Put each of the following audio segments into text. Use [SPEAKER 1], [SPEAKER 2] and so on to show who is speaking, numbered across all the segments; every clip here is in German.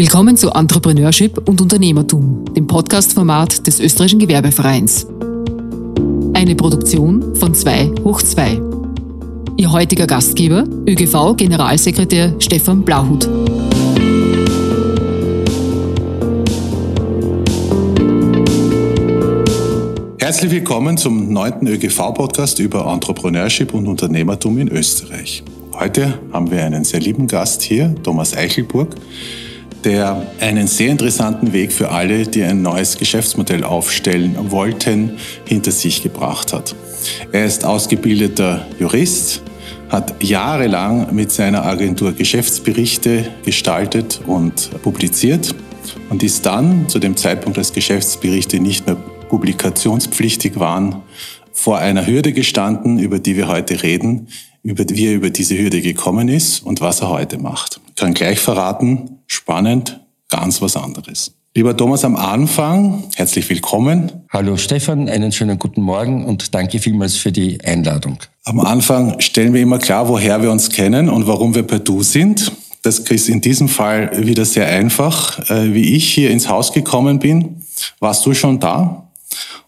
[SPEAKER 1] Willkommen zu Entrepreneurship und Unternehmertum, dem Podcast-Format des Österreichischen Gewerbevereins. Eine Produktion von 2 hoch 2. Ihr heutiger Gastgeber, ÖGV-Generalsekretär Stefan Blauhut.
[SPEAKER 2] Herzlich willkommen zum neunten ÖGV-Podcast über Entrepreneurship und Unternehmertum in Österreich. Heute haben wir einen sehr lieben Gast hier, Thomas Eichelburg, der einen sehr interessanten Weg für alle, die ein neues Geschäftsmodell aufstellen wollten, hinter sich gebracht hat. Er ist ausgebildeter Jurist, hat jahrelang mit seiner Agentur Geschäftsberichte gestaltet und publiziert und ist dann zu dem Zeitpunkt, als Geschäftsberichte nicht mehr publikationspflichtig waren, vor einer Hürde gestanden, über die wir heute reden, über, wie er über diese Hürde gekommen ist und was er heute macht. Ich kann gleich verraten, spannend, ganz was anderes. Lieber Thomas, am Anfang, herzlich willkommen.
[SPEAKER 3] Hallo Stefan, einen schönen guten Morgen und danke vielmals für die Einladung.
[SPEAKER 2] Am Anfang stellen wir immer klar, woher wir uns kennen und warum wir per Du sind. Das ist in diesem Fall wieder sehr einfach. Äh, wie ich hier ins Haus gekommen bin, warst du schon da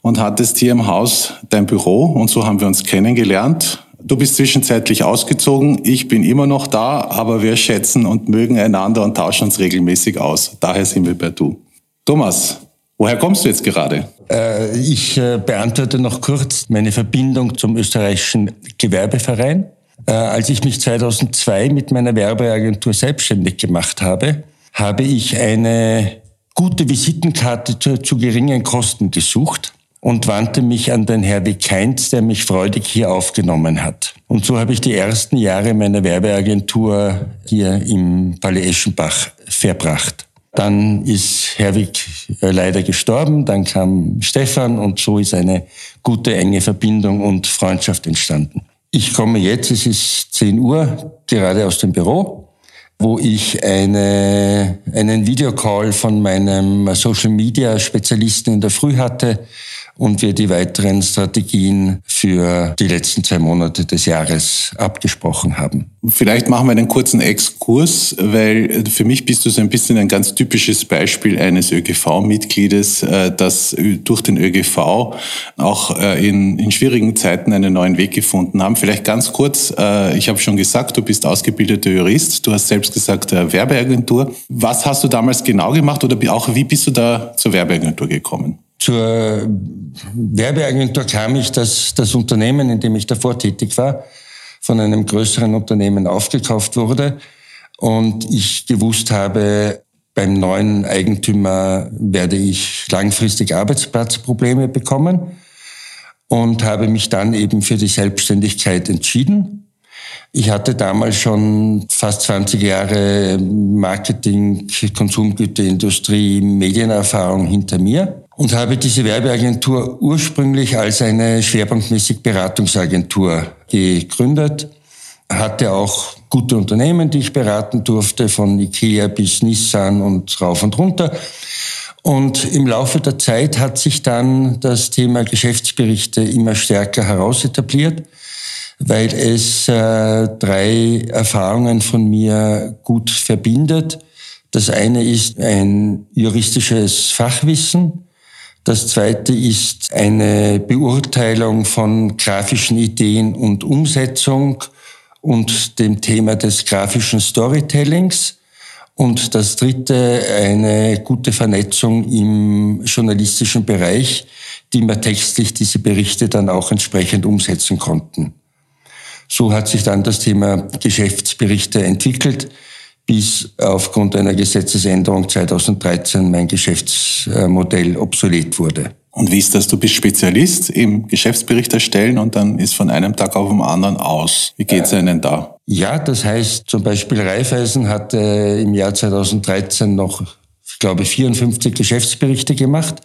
[SPEAKER 2] und hattest hier im Haus dein Büro und so haben wir uns kennengelernt. Du bist zwischenzeitlich ausgezogen, ich bin immer noch da, aber wir schätzen und mögen einander und tauschen uns regelmäßig aus. Daher sind wir bei Du. Thomas, woher kommst du jetzt gerade?
[SPEAKER 3] Äh, ich äh, beantworte noch kurz meine Verbindung zum österreichischen Gewerbeverein. Äh, als ich mich 2002 mit meiner Werbeagentur selbstständig gemacht habe, habe ich eine gute Visitenkarte zu, zu geringen Kosten gesucht und wandte mich an den Herwig Keinz, der mich freudig hier aufgenommen hat. Und so habe ich die ersten Jahre meiner Werbeagentur hier im Palais Eschenbach verbracht. Dann ist Herwig leider gestorben, dann kam Stefan und so ist eine gute, enge Verbindung und Freundschaft entstanden. Ich komme jetzt, es ist 10 Uhr, gerade aus dem Büro, wo ich eine, einen Videocall von meinem Social Media Spezialisten in der Früh hatte, und wir die weiteren Strategien für die letzten zwei Monate des Jahres abgesprochen haben.
[SPEAKER 2] Vielleicht machen wir einen kurzen Exkurs, weil für mich bist du so ein bisschen ein ganz typisches Beispiel eines ÖGV-Mitgliedes, äh, das durch den ÖGV auch äh, in, in schwierigen Zeiten einen neuen Weg gefunden haben. Vielleicht ganz kurz, äh, ich habe schon gesagt, du bist ausgebildeter Jurist, du hast selbst gesagt Werbeagentur. Was hast du damals genau gemacht oder auch wie bist du da zur Werbeagentur gekommen?
[SPEAKER 3] Zur Werbeagentur kam ich, dass das Unternehmen, in dem ich davor tätig war, von einem größeren Unternehmen aufgekauft wurde und ich gewusst habe, beim neuen Eigentümer werde ich langfristig Arbeitsplatzprobleme bekommen und habe mich dann eben für die Selbstständigkeit entschieden. Ich hatte damals schon fast 20 Jahre Marketing, Konsumgüterindustrie, Medienerfahrung hinter mir und habe diese Werbeagentur ursprünglich als eine schwerpunktmäßig Beratungsagentur gegründet. Hatte auch gute Unternehmen, die ich beraten durfte, von Ikea bis Nissan und rauf und runter. Und im Laufe der Zeit hat sich dann das Thema Geschäftsberichte immer stärker herausetabliert, weil es äh, drei Erfahrungen von mir gut verbindet. Das eine ist ein juristisches Fachwissen, das zweite ist eine Beurteilung von grafischen Ideen und Umsetzung und dem Thema des grafischen Storytellings. Und das dritte, eine gute Vernetzung im journalistischen Bereich, die wir textlich diese Berichte dann auch entsprechend umsetzen konnten. So hat sich dann das Thema Geschäftsberichte entwickelt bis aufgrund einer Gesetzesänderung 2013 mein Geschäftsmodell obsolet wurde.
[SPEAKER 2] Und wie ist das? Du bist Spezialist im Geschäftsbericht erstellen und dann ist von einem Tag auf den anderen aus. Wie geht's Ihnen da?
[SPEAKER 3] Ja, das heißt zum Beispiel Raiffeisen hatte im Jahr 2013 noch, ich glaube, 54 Geschäftsberichte gemacht.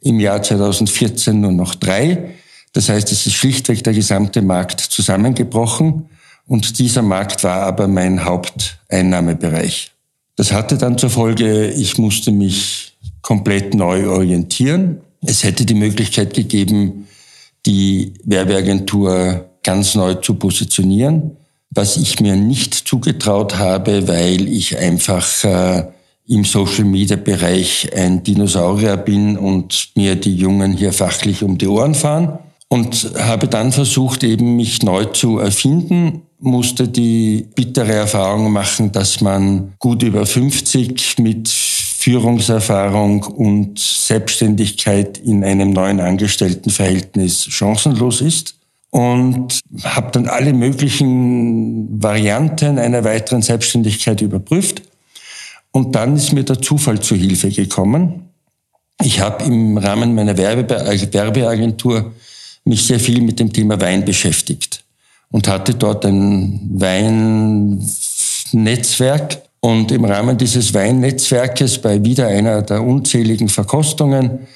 [SPEAKER 3] Im Jahr 2014 nur noch drei. Das heißt, es ist schlichtweg der gesamte Markt zusammengebrochen. Und dieser Markt war aber mein Haupteinnahmebereich. Das hatte dann zur Folge, ich musste mich komplett neu orientieren. Es hätte die Möglichkeit gegeben, die Werbeagentur ganz neu zu positionieren, was ich mir nicht zugetraut habe, weil ich einfach äh, im Social-Media-Bereich ein Dinosaurier bin und mir die Jungen hier fachlich um die Ohren fahren. Und habe dann versucht, eben mich neu zu erfinden, musste die bittere Erfahrung machen, dass man gut über 50 mit Führungserfahrung und Selbstständigkeit in einem neuen Angestelltenverhältnis chancenlos ist und habe dann alle möglichen Varianten einer weiteren Selbstständigkeit überprüft. Und dann ist mir der Zufall zu Hilfe gekommen. Ich habe im Rahmen meiner Werbe Werbeagentur mich sehr viel mit dem Thema Wein beschäftigt und hatte dort ein Weinnetzwerk. Und im Rahmen dieses Weinnetzwerkes bei wieder einer der unzähligen Verkostungen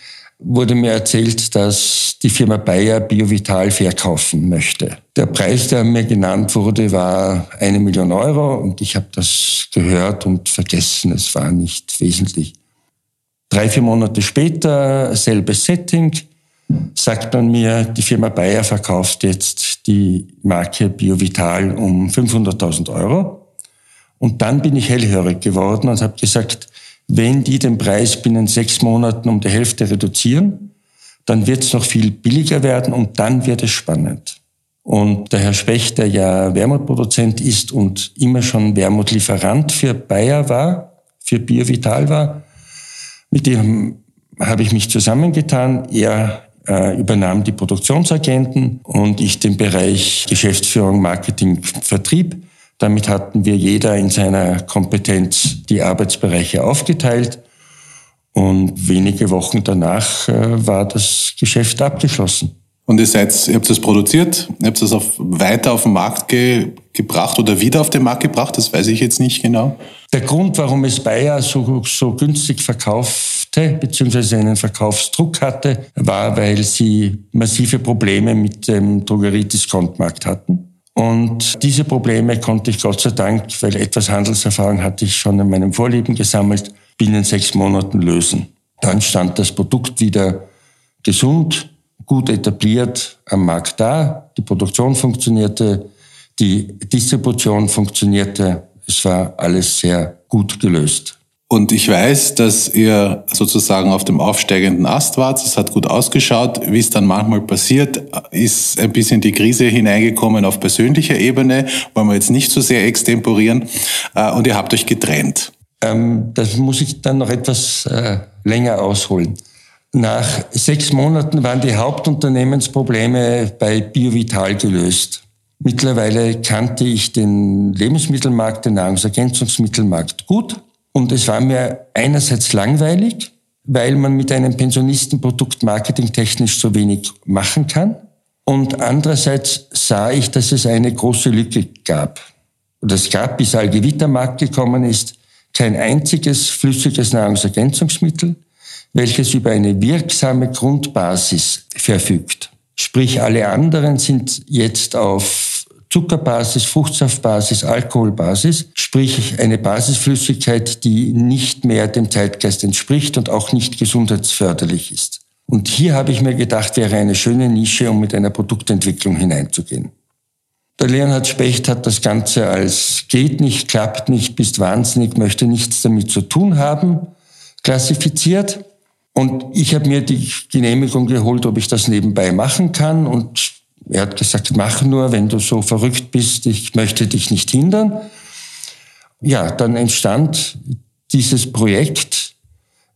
[SPEAKER 3] wurde mir erzählt, dass die Firma Bayer Biovital verkaufen möchte. Der Preis, der mir genannt wurde, war eine Million Euro und ich habe das gehört und vergessen. Es war nicht wesentlich. Drei, vier Monate später, selbes Setting, sagt man mir, die Firma Bayer verkauft jetzt die Marke Biovital um 500.000 Euro. Und dann bin ich hellhörig geworden und habe gesagt, wenn die den Preis binnen sechs Monaten um die Hälfte reduzieren, dann wird es noch viel billiger werden und dann wird es spannend. Und der Herr Specht, der ja Wermutproduzent ist und immer schon Wermutlieferant für Bayer war, für Biovital war, mit dem habe ich mich zusammengetan. Er übernahm die Produktionsagenten und ich den Bereich Geschäftsführung, Marketing, Vertrieb. Damit hatten wir jeder in seiner Kompetenz die Arbeitsbereiche aufgeteilt. Und wenige Wochen danach äh, war das Geschäft abgeschlossen.
[SPEAKER 2] Und ihr seid, ihr habt das produziert, ihr habt das auf, weiter auf den Markt ge, gebracht oder wieder auf den Markt gebracht, das weiß ich jetzt nicht genau.
[SPEAKER 3] Der Grund, warum es Bayer so, so günstig verkaufte, beziehungsweise einen Verkaufsdruck hatte, war, weil sie massive Probleme mit dem Drogeriediskontmarkt hatten. Und diese Probleme konnte ich Gott sei Dank, weil etwas Handelserfahrung hatte ich schon in meinem Vorleben gesammelt, binnen sechs Monaten lösen. Dann stand das Produkt wieder gesund, gut etabliert am Markt da. Die Produktion funktionierte, die Distribution funktionierte. Es war alles sehr gut gelöst.
[SPEAKER 2] Und ich weiß, dass ihr sozusagen auf dem aufsteigenden Ast wart. Es hat gut ausgeschaut. Wie es dann manchmal passiert, ist ein bisschen die Krise hineingekommen auf persönlicher Ebene. Wollen wir jetzt nicht so sehr extemporieren. Äh, und ihr habt euch getrennt.
[SPEAKER 3] Ähm, das muss ich dann noch etwas äh, länger ausholen. Nach sechs Monaten waren die Hauptunternehmensprobleme bei Biovital gelöst. Mittlerweile kannte ich den Lebensmittelmarkt, den Nahrungsergänzungsmittelmarkt gut und es war mir einerseits langweilig, weil man mit einem Pensionistenprodukt marketingtechnisch so wenig machen kann. Und andererseits sah ich, dass es eine große Lücke gab. Und es gab, bis Algevita Markt gekommen ist, kein einziges flüssiges Nahrungsergänzungsmittel, welches über eine wirksame Grundbasis verfügt. Sprich, alle anderen sind jetzt auf Zuckerbasis, Fruchtsaftbasis, Alkoholbasis, sprich eine Basisflüssigkeit, die nicht mehr dem Zeitgeist entspricht und auch nicht gesundheitsförderlich ist. Und hier habe ich mir gedacht, wäre eine schöne Nische, um mit einer Produktentwicklung hineinzugehen. Der Leonhard Specht hat das Ganze als geht nicht, klappt nicht, bist wahnsinnig, möchte nichts damit zu tun haben, klassifiziert. Und ich habe mir die Genehmigung geholt, ob ich das nebenbei machen kann und er hat gesagt, mach nur, wenn du so verrückt bist, ich möchte dich nicht hindern. Ja, dann entstand dieses Projekt,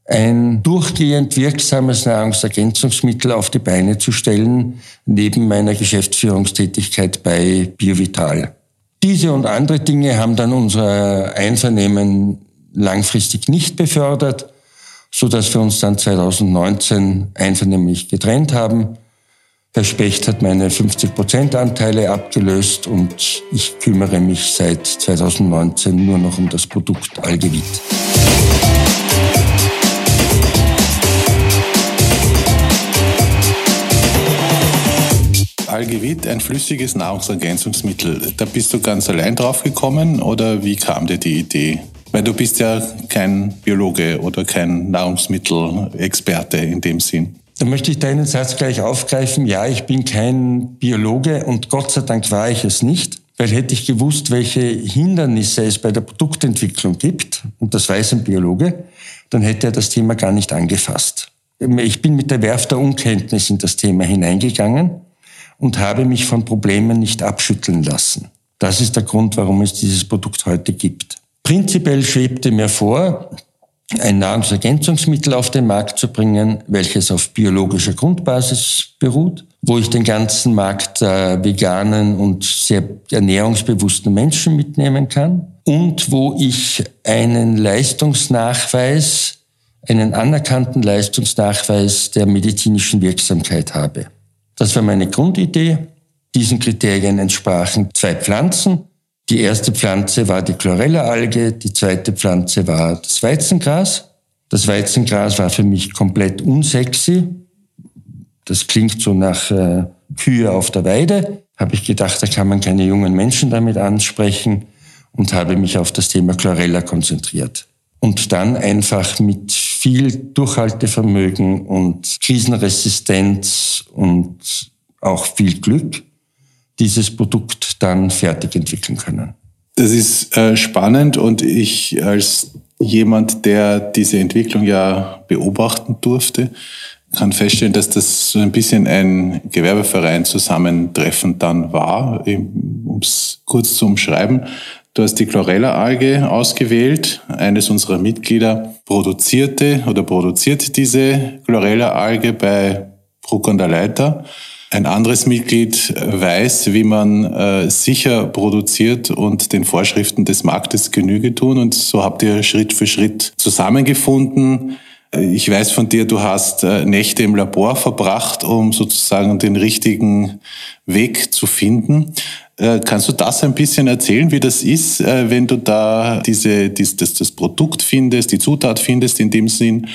[SPEAKER 3] ein durchgehend wirksames Nahrungsergänzungsmittel auf die Beine zu stellen, neben meiner Geschäftsführungstätigkeit bei Biovital. Diese und andere Dinge haben dann unser Einvernehmen langfristig nicht befördert, so dass wir uns dann 2019 einvernehmlich getrennt haben. Herr Specht hat meine 50% Anteile abgelöst und ich kümmere mich seit 2019 nur noch um das Produkt Algevit.
[SPEAKER 2] Algevit, ein flüssiges Nahrungsergänzungsmittel. Da bist du ganz allein drauf gekommen oder wie kam dir die Idee? Weil du bist ja kein Biologe oder kein Nahrungsmittelexperte in dem Sinn.
[SPEAKER 3] Da möchte ich deinen Satz gleich aufgreifen. Ja, ich bin kein Biologe und Gott sei Dank war ich es nicht. weil hätte ich gewusst, welche Hindernisse es bei der Produktentwicklung gibt, und das weiß ein Biologe, dann hätte er das Thema gar nicht angefasst. Ich bin mit der Werf der Unkenntnis in das Thema hineingegangen und habe mich von Problemen nicht abschütteln lassen. Das ist der Grund, warum es dieses Produkt heute gibt. Prinzipiell schwebte mir vor, ein Nahrungsergänzungsmittel auf den Markt zu bringen, welches auf biologischer Grundbasis beruht, wo ich den ganzen Markt äh, veganen und sehr ernährungsbewussten Menschen mitnehmen kann und wo ich einen Leistungsnachweis, einen anerkannten Leistungsnachweis der medizinischen Wirksamkeit habe. Das war meine Grundidee. Diesen Kriterien entsprachen zwei Pflanzen. Die erste Pflanze war die Chlorella-Alge, die zweite Pflanze war das Weizengras. Das Weizengras war für mich komplett unsexy. Das klingt so nach äh, Kühe auf der Weide. Habe ich gedacht, da kann man keine jungen Menschen damit ansprechen und habe mich auf das Thema Chlorella konzentriert. Und dann einfach mit viel Durchhaltevermögen und Krisenresistenz und auch viel Glück dieses Produkt dann fertig entwickeln können.
[SPEAKER 2] Das ist äh, spannend und ich als jemand, der diese Entwicklung ja beobachten durfte, kann feststellen, dass das so ein bisschen ein Gewerbeverein zusammentreffen dann war, um es kurz zu umschreiben. Du hast die Chlorella-Alge ausgewählt. Eines unserer Mitglieder produzierte oder produziert diese Chlorella-Alge bei Bruck an der Leiter ein anderes Mitglied weiß, wie man äh, sicher produziert und den Vorschriften des Marktes Genüge tun. Und so habt ihr Schritt für Schritt zusammengefunden. Ich weiß von dir, du hast äh, Nächte im Labor verbracht, um sozusagen den richtigen Weg zu finden. Äh, kannst du das ein bisschen erzählen, wie das ist, äh, wenn du da diese, dies, das, das Produkt findest, die Zutat findest in dem Sinn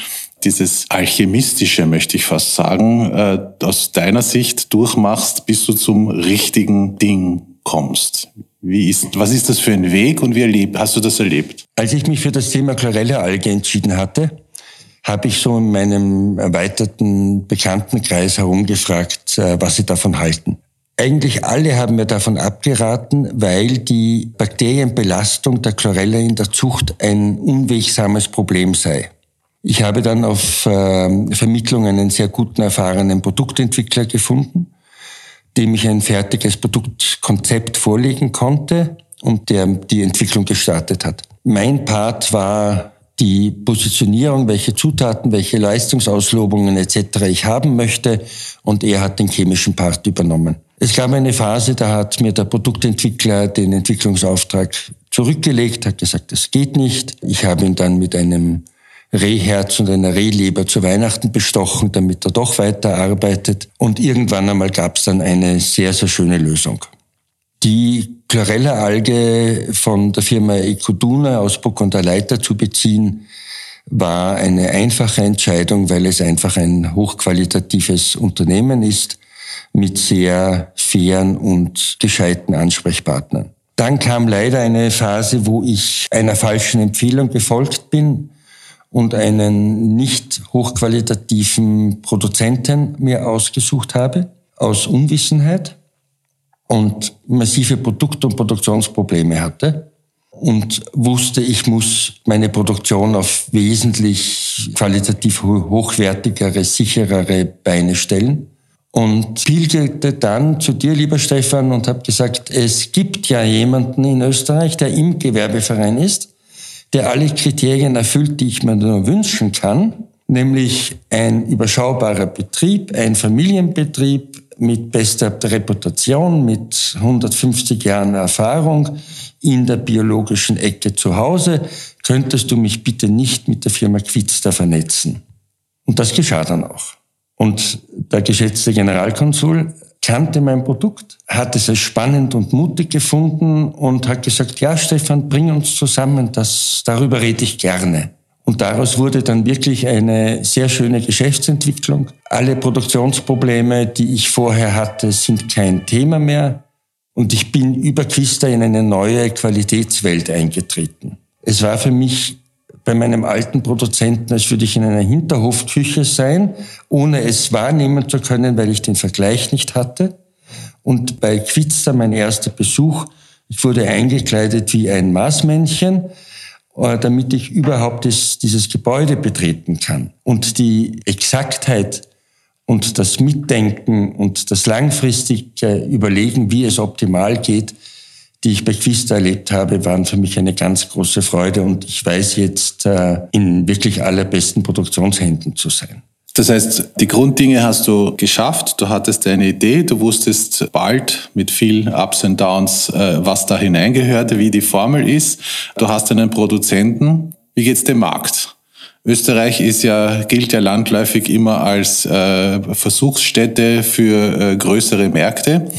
[SPEAKER 2] dieses Alchemistische, möchte ich fast sagen, äh, aus deiner Sicht durchmachst, bis du zum richtigen Ding kommst. Wie ist, was ist das für ein Weg und wie erlebt, hast du das erlebt?
[SPEAKER 3] Als ich mich für das Thema Chlorella-Alge entschieden hatte, habe ich so in meinem erweiterten Bekanntenkreis herumgefragt, äh, was sie davon halten. Eigentlich alle haben mir davon abgeraten, weil die Bakterienbelastung der Chlorella in der Zucht ein unwegsames Problem sei. Ich habe dann auf äh, Vermittlung einen sehr guten, erfahrenen Produktentwickler gefunden, dem ich ein fertiges Produktkonzept vorlegen konnte und der die Entwicklung gestartet hat. Mein Part war die Positionierung, welche Zutaten, welche Leistungsauslobungen etc. ich haben möchte und er hat den chemischen Part übernommen. Es gab eine Phase, da hat mir der Produktentwickler den Entwicklungsauftrag zurückgelegt, hat gesagt, das geht nicht. Ich habe ihn dann mit einem Rehherz und einer Rehleber zu Weihnachten bestochen, damit er doch weiterarbeitet. Und irgendwann einmal gab es dann eine sehr, sehr schöne Lösung. Die Chlorella-Alge von der Firma Ecoduna aus Burg und der Leiter zu beziehen, war eine einfache Entscheidung, weil es einfach ein hochqualitatives Unternehmen ist mit sehr fairen und gescheiten Ansprechpartnern. Dann kam leider eine Phase, wo ich einer falschen Empfehlung gefolgt bin und einen nicht hochqualitativen Produzenten mir ausgesucht habe, aus Unwissenheit und massive Produkt- und Produktionsprobleme hatte und wusste, ich muss meine Produktion auf wesentlich qualitativ hochwertigere, sicherere Beine stellen. Und pilgerte dann zu dir, lieber Stefan, und habe gesagt, es gibt ja jemanden in Österreich, der im Gewerbeverein ist, der alle Kriterien erfüllt, die ich mir nur wünschen kann, nämlich ein überschaubarer Betrieb, ein Familienbetrieb mit bester Reputation, mit 150 Jahren Erfahrung in der biologischen Ecke zu Hause. Könntest du mich bitte nicht mit der Firma Quitzter vernetzen? Und das geschah dann auch. Und der geschätzte Generalkonsul kannte mein Produkt, hat es als spannend und mutig gefunden und hat gesagt, ja, Stefan, bring uns zusammen, das, darüber rede ich gerne. Und daraus wurde dann wirklich eine sehr schöne Geschäftsentwicklung. Alle Produktionsprobleme, die ich vorher hatte, sind kein Thema mehr. Und ich bin über Quista in eine neue Qualitätswelt eingetreten. Es war für mich bei meinem alten Produzenten, als würde ich in einer Hinterhofküche sein, ohne es wahrnehmen zu können, weil ich den Vergleich nicht hatte. Und bei Quizzer, mein erster Besuch, Ich wurde eingekleidet wie ein Marsmännchen, äh, damit ich überhaupt das, dieses Gebäude betreten kann. Und die Exaktheit und das Mitdenken und das langfristige Überlegen, wie es optimal geht, die ich bei Quista erlebt habe, waren für mich eine ganz große Freude und ich weiß jetzt äh, in wirklich allerbesten Produktionshänden zu sein.
[SPEAKER 2] Das heißt, die Grunddinge hast du geschafft, du hattest eine Idee, du wusstest bald mit viel Ups und Downs, äh, was da hineingehörte, wie die Formel ist. Du hast einen Produzenten. Wie geht's dem Markt? Österreich ist ja, gilt ja landläufig immer als äh, Versuchsstätte für äh, größere Märkte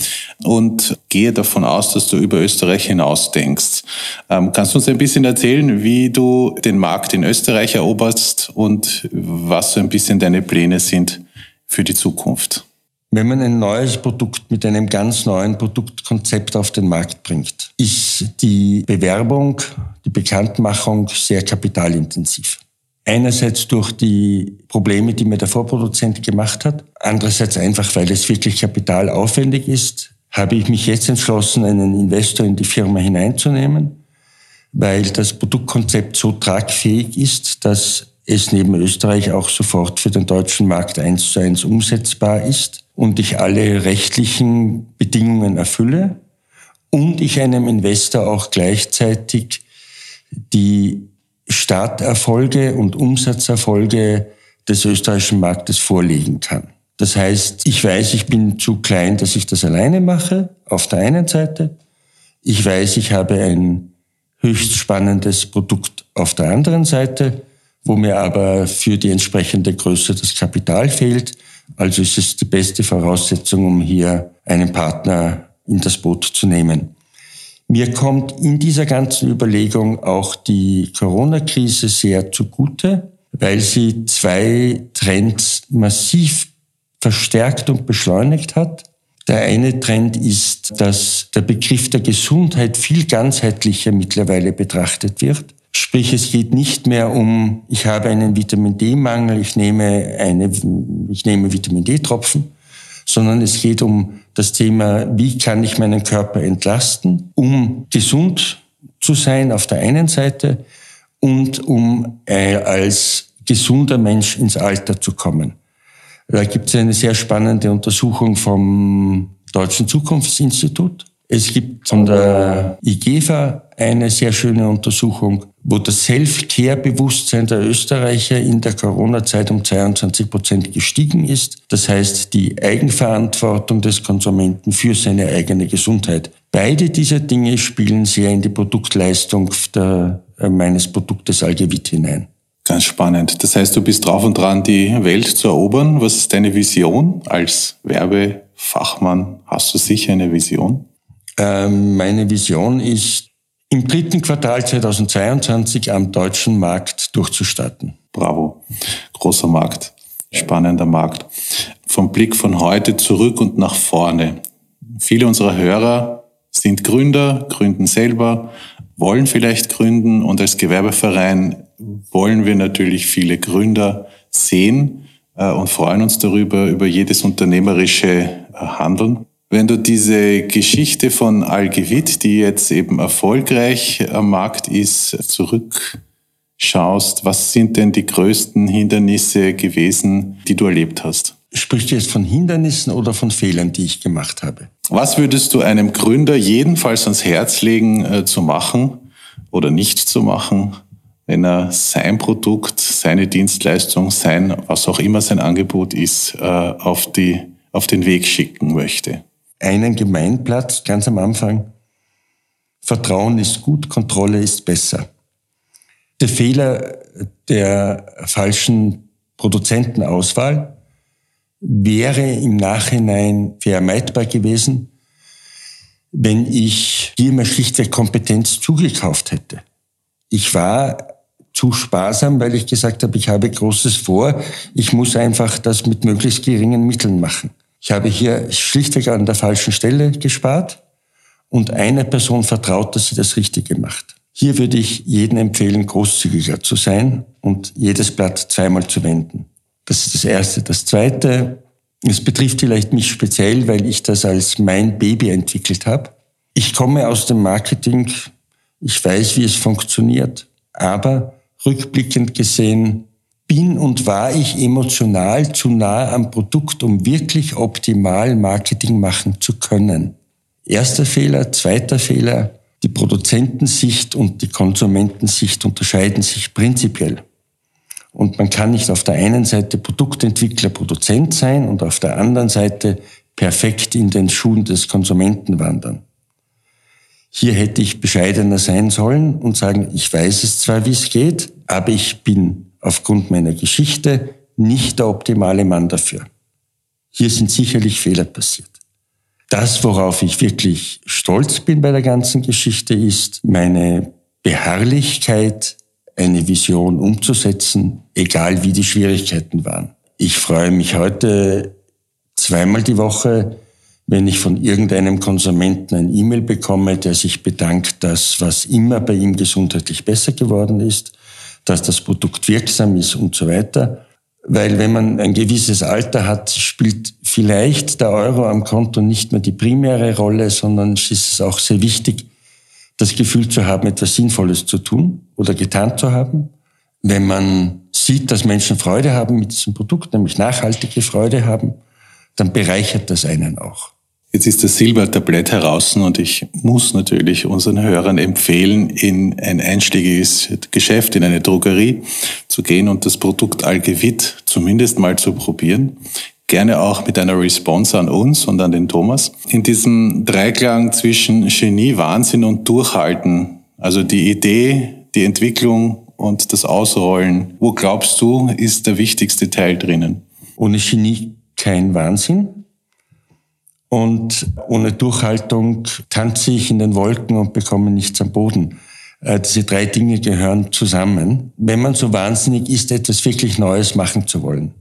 [SPEAKER 2] und gehe davon aus, dass du über Österreich hinaus denkst. Ähm, kannst du uns ein bisschen erzählen, wie du den Markt in Österreich eroberst und was so ein bisschen deine Pläne sind für die Zukunft?
[SPEAKER 3] Wenn man ein neues Produkt mit einem ganz neuen Produktkonzept auf den Markt bringt, ist die Bewerbung, die Bekanntmachung sehr kapitalintensiv. Einerseits durch die Probleme, die mir der Vorproduzent gemacht hat. Andererseits einfach, weil es wirklich kapitalaufwendig ist, habe ich mich jetzt entschlossen, einen Investor in die Firma hineinzunehmen, weil das Produktkonzept so tragfähig ist, dass es neben Österreich auch sofort für den deutschen Markt eins zu eins umsetzbar ist und ich alle rechtlichen Bedingungen erfülle und ich einem Investor auch gleichzeitig die Starterfolge und Umsatzerfolge des österreichischen Marktes vorlegen kann. Das heißt, ich weiß, ich bin zu klein, dass ich das alleine mache, auf der einen Seite. Ich weiß, ich habe ein höchst spannendes Produkt auf der anderen Seite, wo mir aber für die entsprechende Größe das Kapital fehlt. Also ist es die beste Voraussetzung, um hier einen Partner in das Boot zu nehmen. Mir kommt in dieser ganzen Überlegung auch die Corona-Krise sehr zugute, weil sie zwei Trends massiv verstärkt und beschleunigt hat. Der eine Trend ist, dass der Begriff der Gesundheit viel ganzheitlicher mittlerweile betrachtet wird. Sprich, es geht nicht mehr um, ich habe einen Vitamin D-Mangel, ich nehme eine, ich nehme Vitamin D-Tropfen, sondern es geht um das Thema, wie kann ich meinen Körper entlasten, um gesund zu sein auf der einen Seite und um äh, als gesunder Mensch ins Alter zu kommen. Da gibt es eine sehr spannende Untersuchung vom Deutschen Zukunftsinstitut. Es gibt von der IGEFA eine sehr schöne Untersuchung, wo das Self-Care-Bewusstsein der Österreicher in der Corona-Zeit um 22 Prozent gestiegen ist. Das heißt, die Eigenverantwortung des Konsumenten für seine eigene Gesundheit. Beide dieser Dinge spielen sehr in die Produktleistung der, äh, meines Produktes Algevit hinein.
[SPEAKER 2] Ganz spannend. Das heißt, du bist drauf und dran, die Welt zu erobern. Was ist deine Vision als Werbefachmann? Hast du sicher eine Vision?
[SPEAKER 3] Ähm, meine Vision ist, im dritten Quartal 2022 am deutschen Markt durchzustarten.
[SPEAKER 2] Bravo. Großer Markt. Spannender Markt. Vom Blick von heute zurück und nach vorne. Viele unserer Hörer sind Gründer, gründen selber, wollen vielleicht gründen und als Gewerbeverein wollen wir natürlich viele Gründer sehen äh, und freuen uns darüber, über jedes unternehmerische äh, Handeln. Wenn du diese Geschichte von Algevit, die jetzt eben erfolgreich am Markt ist, zurückschaust, was sind denn die größten Hindernisse gewesen, die du erlebt hast?
[SPEAKER 3] Sprichst du jetzt von Hindernissen oder von Fehlern, die ich gemacht habe?
[SPEAKER 2] Was würdest du einem Gründer jedenfalls ans Herz legen, äh, zu machen oder nicht zu machen, wenn er sein Produkt, seine Dienstleistung, sein, was auch immer sein Angebot ist, äh, auf, die, auf den Weg schicken möchte?
[SPEAKER 3] Einen Gemeinplatz ganz am Anfang. Vertrauen ist gut, Kontrolle ist besser. Der Fehler der falschen Produzentenauswahl wäre im Nachhinein vermeidbar gewesen, wenn ich dir mal schlichtweg Kompetenz zugekauft hätte. Ich war zu sparsam, weil ich gesagt habe, ich habe Großes vor, ich muss einfach das mit möglichst geringen Mitteln machen. Ich habe hier schlichtweg an der falschen Stelle gespart und eine Person vertraut, dass sie das Richtige macht. Hier würde ich jedem empfehlen, großzügiger zu sein und jedes Blatt zweimal zu wenden. Das ist das Erste. Das Zweite, es betrifft vielleicht mich speziell, weil ich das als mein Baby entwickelt habe. Ich komme aus dem Marketing, ich weiß, wie es funktioniert, aber rückblickend gesehen bin und war ich emotional zu nah am Produkt, um wirklich optimal Marketing machen zu können. Erster Fehler, zweiter Fehler, die Produzentensicht und die Konsumentensicht unterscheiden sich prinzipiell. Und man kann nicht auf der einen Seite Produktentwickler, Produzent sein und auf der anderen Seite perfekt in den Schuhen des Konsumenten wandern. Hier hätte ich bescheidener sein sollen und sagen, ich weiß es zwar, wie es geht, aber ich bin aufgrund meiner Geschichte nicht der optimale Mann dafür. Hier sind sicherlich Fehler passiert. Das, worauf ich wirklich stolz bin bei der ganzen Geschichte, ist meine Beharrlichkeit, eine Vision umzusetzen, egal wie die Schwierigkeiten waren. Ich freue mich heute zweimal die Woche wenn ich von irgendeinem Konsumenten ein E-Mail bekomme, der sich bedankt, dass was immer bei ihm gesundheitlich besser geworden ist, dass das Produkt wirksam ist und so weiter. Weil wenn man ein gewisses Alter hat, spielt vielleicht der Euro am Konto nicht mehr die primäre Rolle, sondern es ist auch sehr wichtig, das Gefühl zu haben, etwas Sinnvolles zu tun oder getan zu haben. Wenn man sieht, dass Menschen Freude haben mit diesem Produkt, nämlich nachhaltige Freude haben, dann bereichert das einen auch.
[SPEAKER 2] Jetzt ist das Silbertablett heraus und ich muss natürlich unseren Hörern empfehlen, in ein einstiegiges Geschäft, in eine Drogerie zu gehen und das Produkt Algevit zumindest mal zu probieren. Gerne auch mit einer Response an uns und an den Thomas. In diesem Dreiklang zwischen Genie, Wahnsinn und Durchhalten, also die Idee, die Entwicklung und das Ausrollen, wo glaubst du, ist der wichtigste Teil drinnen?
[SPEAKER 3] Ohne Genie kein Wahnsinn. Und ohne Durchhaltung tanze ich in den Wolken und bekomme nichts am Boden. Äh, diese drei Dinge gehören zusammen, wenn man so wahnsinnig ist, etwas wirklich Neues machen zu wollen.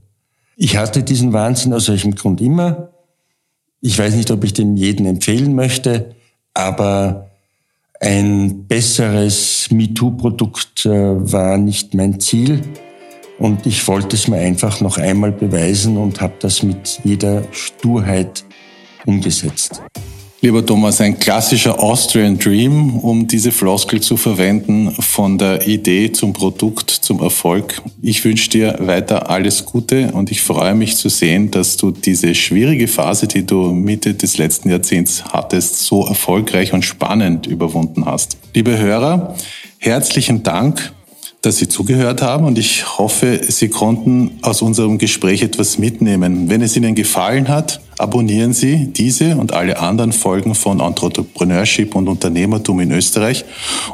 [SPEAKER 3] Ich hatte diesen Wahnsinn aus welchem Grund immer. Ich weiß nicht, ob ich dem jeden empfehlen möchte, aber ein besseres MeToo-Produkt äh, war nicht mein Ziel. Und ich wollte es mir einfach noch einmal beweisen und habe das mit jeder Sturheit umgesetzt.
[SPEAKER 2] Lieber Thomas, ein klassischer Austrian Dream, um diese Floskel zu verwenden, von der Idee zum Produkt, zum Erfolg. Ich wünsche dir weiter alles Gute und ich freue mich zu sehen, dass du diese schwierige Phase, die du Mitte des letzten Jahrzehnts hattest, so erfolgreich und spannend überwunden hast. Liebe Hörer, herzlichen Dank dass Sie zugehört haben und ich hoffe, Sie konnten aus unserem Gespräch etwas mitnehmen. Wenn es Ihnen gefallen hat, abonnieren Sie diese und alle anderen Folgen von Entrepreneurship und Unternehmertum in Österreich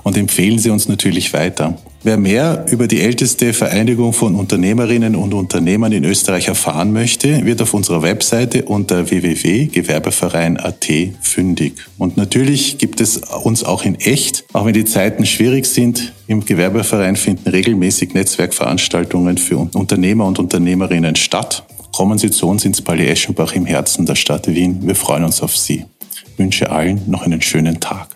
[SPEAKER 2] und empfehlen Sie uns natürlich weiter. Wer mehr über die älteste Vereinigung von Unternehmerinnen und Unternehmern in Österreich erfahren möchte, wird auf unserer Webseite unter www.gewerbeverein.at fündig. Und natürlich gibt es uns auch in echt, auch wenn die Zeiten schwierig sind. Im Gewerbeverein finden regelmäßig Netzwerkveranstaltungen für Unternehmer und Unternehmerinnen statt. Kommen Sie zu uns ins Palais Eschenbach im Herzen der Stadt Wien. Wir freuen uns auf Sie. Ich wünsche allen noch einen schönen Tag.